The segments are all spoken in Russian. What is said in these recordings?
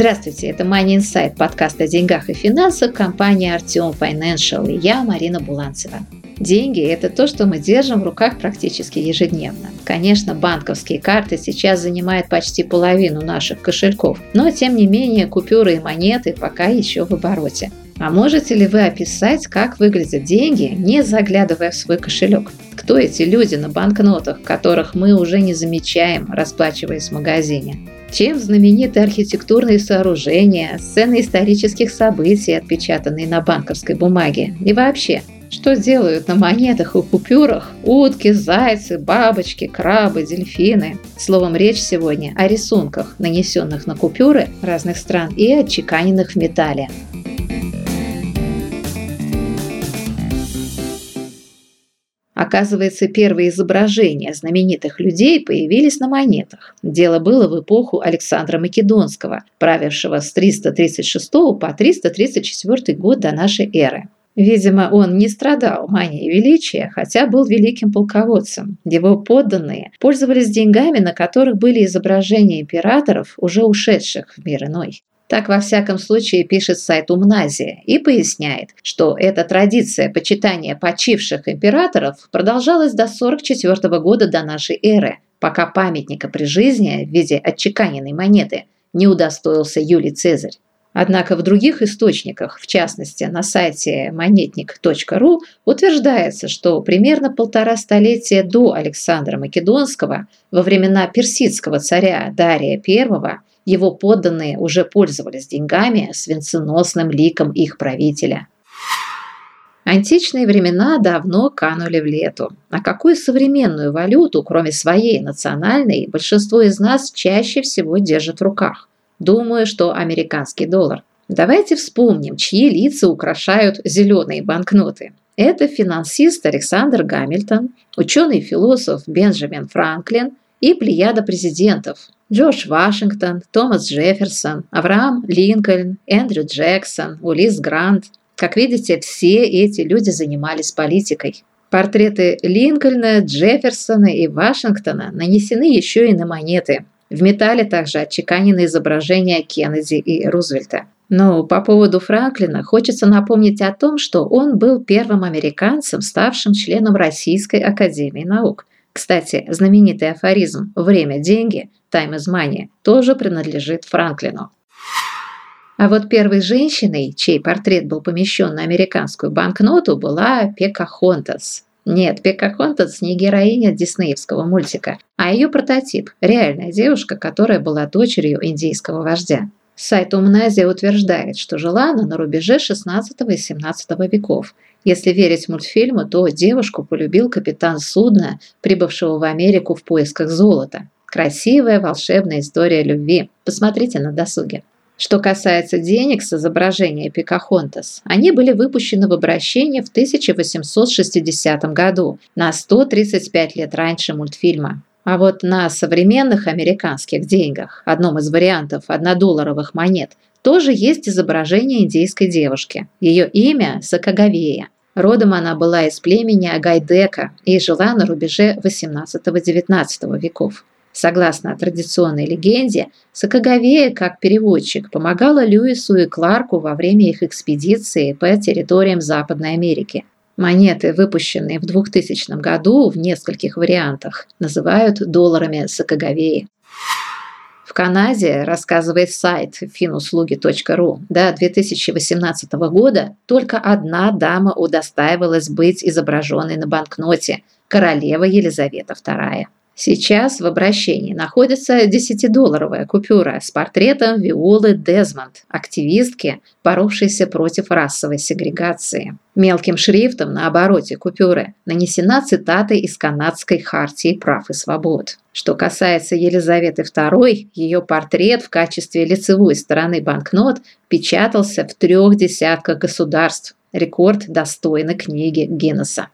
Здравствуйте, это Money Insight, подкаст о деньгах и финансах компании Артем Financial и я, Марина Буланцева. Деньги – это то, что мы держим в руках практически ежедневно. Конечно, банковские карты сейчас занимают почти половину наших кошельков, но тем не менее купюры и монеты пока еще в обороте. А можете ли вы описать, как выглядят деньги, не заглядывая в свой кошелек? Кто эти люди на банкнотах, которых мы уже не замечаем, расплачиваясь в магазине? Чем знамениты архитектурные сооружения, сцены исторических событий, отпечатанные на банковской бумаге? И вообще, что делают на монетах и купюрах утки, зайцы, бабочки, крабы, дельфины? Словом, речь сегодня о рисунках, нанесенных на купюры разных стран и отчеканенных в металле. Оказывается, первые изображения знаменитых людей появились на монетах. Дело было в эпоху Александра Македонского, правившего с 336 по 334 год до нашей эры. Видимо, он не страдал манией величия, хотя был великим полководцем. Его подданные пользовались деньгами, на которых были изображения императоров, уже ушедших в мир иной. Так, во всяком случае, пишет сайт Умназия и поясняет, что эта традиция почитания почивших императоров продолжалась до 44 года до нашей эры, пока памятника при жизни в виде отчеканенной монеты не удостоился Юлий Цезарь. Однако в других источниках, в частности на сайте монетник.ру, утверждается, что примерно полтора столетия до Александра Македонского, во времена персидского царя Дария I, его подданные уже пользовались деньгами с венценосным ликом их правителя. Античные времена давно канули в лету. А какую современную валюту, кроме своей национальной, большинство из нас чаще всего держит в руках? Думаю, что американский доллар. Давайте вспомним, чьи лица украшают зеленые банкноты. Это финансист Александр Гамильтон, ученый-философ Бенджамин Франклин и плеяда президентов Джордж Вашингтон, Томас Джефферсон, Авраам Линкольн, Эндрю Джексон, Улис Грант. Как видите, все эти люди занимались политикой. Портреты Линкольна, Джефферсона и Вашингтона нанесены еще и на монеты. В металле также отчеканены изображения Кеннеди и Рузвельта. Но по поводу Франклина хочется напомнить о том, что он был первым американцем, ставшим членом Российской Академии Наук. Кстати, знаменитый афоризм «Время – деньги» «Time is money» тоже принадлежит Франклину. А вот первой женщиной, чей портрет был помещен на американскую банкноту, была Пекахонтас. Нет, Пекахонтас не героиня диснеевского мультика, а ее прототип – реальная девушка, которая была дочерью индийского вождя. Сайт Умназия утверждает, что жила она на рубеже 16 и 17 веков. Если верить мультфильму, то девушку полюбил капитан судна, прибывшего в Америку в поисках золота. Красивая волшебная история любви. Посмотрите на досуге. Что касается денег с изображения Пикахонтас, они были выпущены в обращение в 1860 году, на 135 лет раньше мультфильма. А вот на современных американских деньгах, одном из вариантов однодолларовых монет, тоже есть изображение индейской девушки. Ее имя – Сакагавея. Родом она была из племени Агайдека и жила на рубеже 18-19 веков. Согласно традиционной легенде, Сакагавея, как переводчик, помогала Льюису и Кларку во время их экспедиции по территориям Западной Америки. Монеты, выпущенные в 2000 году в нескольких вариантах, называют долларами Сакагавеи. В Канаде, рассказывает сайт finuслуги.ру, до 2018 года только одна дама удостаивалась быть изображенной на банкноте – королева Елизавета II. Сейчас в обращении находится 10-долларовая купюра с портретом Виолы Дезмонд, активистки, боровшейся против расовой сегрегации. Мелким шрифтом на обороте купюры нанесена цитата из канадской хартии прав и свобод. Что касается Елизаветы II, ее портрет в качестве лицевой стороны банкнот печатался в трех десятках государств. Рекорд достойный книги Гиннесса.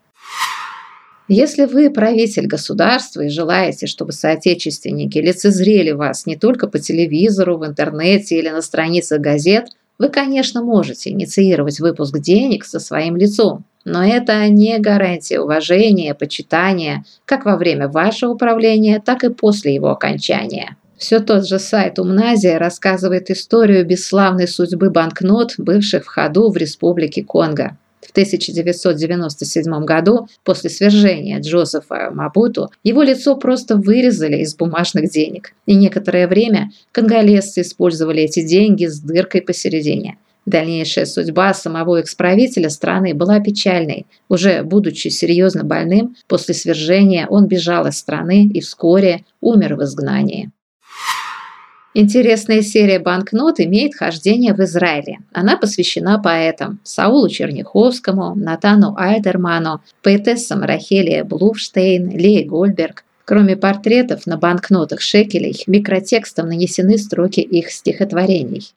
Если вы правитель государства и желаете, чтобы соотечественники лицезрели вас не только по телевизору, в интернете или на страницах газет, вы, конечно, можете инициировать выпуск денег со своим лицом, но это не гарантия уважения, почитания как во время вашего управления, так и после его окончания. Все тот же сайт Умназия рассказывает историю бесславной судьбы банкнот, бывших в ходу в Республике Конго. В 1997 году, после свержения Джозефа Мабуту, его лицо просто вырезали из бумажных денег. И некоторое время конголезцы использовали эти деньги с дыркой посередине. Дальнейшая судьба самого экс-правителя страны была печальной. Уже будучи серьезно больным, после свержения он бежал из страны и вскоре умер в изгнании. Интересная серия банкнот имеет хождение в Израиле. Она посвящена поэтам Саулу Черняховскому, Натану Альдерману, поэтессам Рахелия Блуфштейн, Леи Гольберг. Кроме портретов на банкнотах шекелей, микротекстом нанесены строки их стихотворений.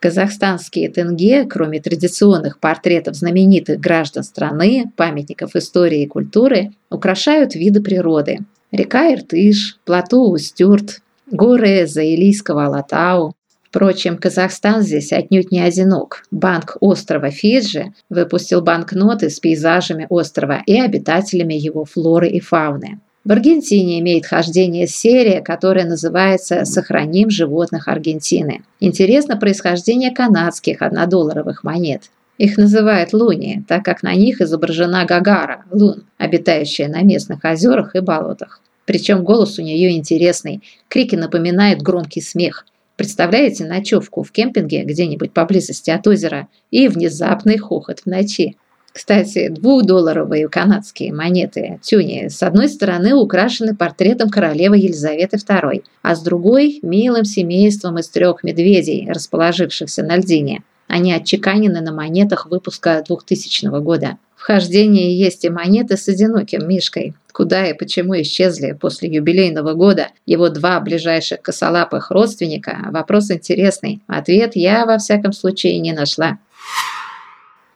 Казахстанские тенге, кроме традиционных портретов знаменитых граждан страны, памятников истории и культуры, украшают виды природы. Река Иртыш, плато Устюрт, горы Заилийского Алатау. Впрочем, Казахстан здесь отнюдь не одинок. Банк острова Фиджи выпустил банкноты с пейзажами острова и обитателями его флоры и фауны. В Аргентине имеет хождение серия, которая называется «Сохраним животных Аргентины». Интересно происхождение канадских однодолларовых монет. Их называют луни, так как на них изображена Гагара, лун, обитающая на местных озерах и болотах. Причем голос у нее интересный. Крики напоминают громкий смех. Представляете ночевку в кемпинге где-нибудь поблизости от озера и внезапный хохот в ночи. Кстати, двухдолларовые канадские монеты тюни с одной стороны украшены портретом королевы Елизаветы II, а с другой – милым семейством из трех медведей, расположившихся на льдине. Они отчеканены на монетах выпуска 2000 года. В хождении есть и монеты с одиноким мишкой. Куда и почему исчезли после юбилейного года его два ближайших косолапых родственника – вопрос интересный. Ответ я, во всяком случае, не нашла.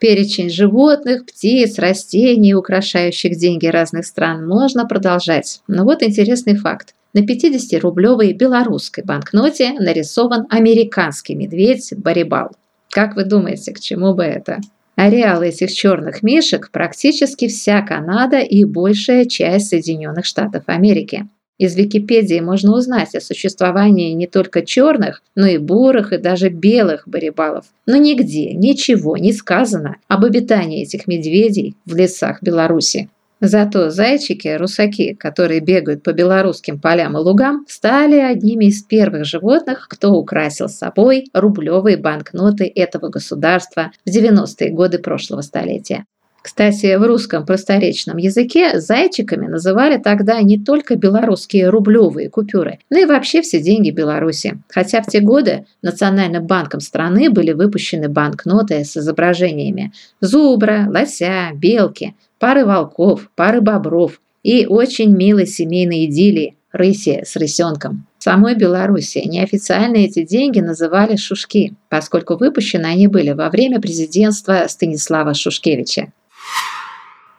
Перечень животных, птиц, растений, украшающих деньги разных стран, можно продолжать. Но вот интересный факт. На 50-рублевой белорусской банкноте нарисован американский медведь Барибал. Как вы думаете, к чему бы это? Ареал этих черных мишек практически вся Канада и большая часть Соединенных Штатов Америки. Из Википедии можно узнать о существовании не только черных, но и бурых и даже белых барибалов. Но нигде ничего не сказано об обитании этих медведей в лесах Беларуси. Зато зайчики-русаки, которые бегают по белорусским полям и лугам, стали одними из первых животных, кто украсил собой рублевые банкноты этого государства в 90-е годы прошлого столетия. Кстати, в русском просторечном языке зайчиками называли тогда не только белорусские рублевые купюры, но и вообще все деньги Беларуси. Хотя в те годы Национальным банком страны были выпущены банкноты с изображениями зубра, лося, белки, пары волков, пары бобров и очень милой семейной идиллии – рыси с рысенком. В самой Беларуси неофициально эти деньги называли «шушки», поскольку выпущены они были во время президентства Станислава Шушкевича.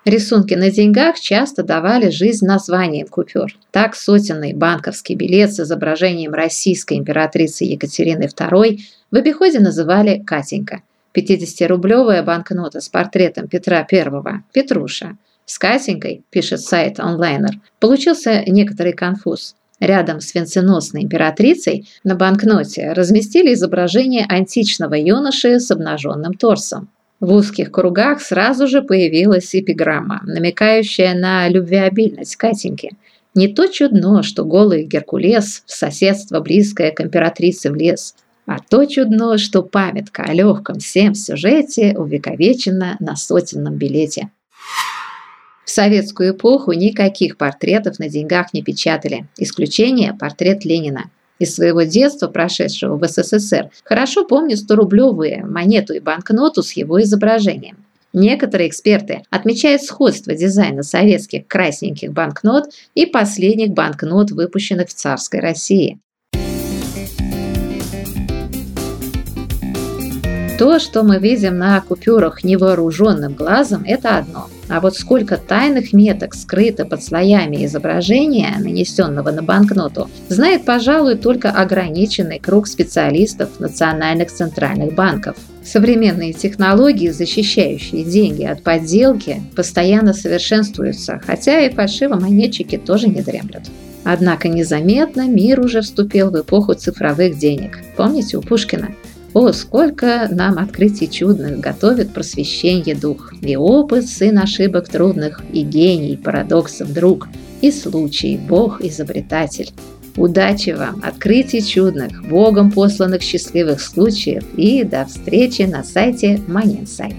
Рисунки на деньгах часто давали жизнь названием купюр. Так сотенный банковский билет с изображением российской императрицы Екатерины II в обиходе называли «Катенька». 50-рублевая банкнота с портретом Петра I, Петруша. С Катенькой, пишет сайт онлайнер, получился некоторый конфуз. Рядом с венценосной императрицей на банкноте разместили изображение античного юноши с обнаженным торсом. В узких кругах сразу же появилась эпиграмма, намекающая на любвеобильность Катеньки. Не то чудно, что голый Геркулес в соседство близкое к императрице влез, а то чудно, что памятка о легком всем сюжете увековечена на сотенном билете. В советскую эпоху никаких портретов на деньгах не печатали. Исключение – портрет Ленина. Из своего детства, прошедшего в СССР, хорошо помню 100-рублевые монету и банкноту с его изображением. Некоторые эксперты отмечают сходство дизайна советских красненьких банкнот и последних банкнот, выпущенных в царской России. То, что мы видим на купюрах невооруженным глазом, это одно. А вот сколько тайных меток скрыто под слоями изображения, нанесенного на банкноту, знает, пожалуй, только ограниченный круг специалистов национальных центральных банков. Современные технологии, защищающие деньги от подделки, постоянно совершенствуются, хотя и фальшивомонетчики тоже не дремлют. Однако незаметно мир уже вступил в эпоху цифровых денег. Помните у Пушкина? О, сколько нам открытий чудных готовит просвещение дух, и опыт сын ошибок трудных, и гений парадоксов друг, и случай Бог-изобретатель. Удачи вам, открытий чудных, Богом посланных счастливых случаев и до встречи на сайте Манинсайт.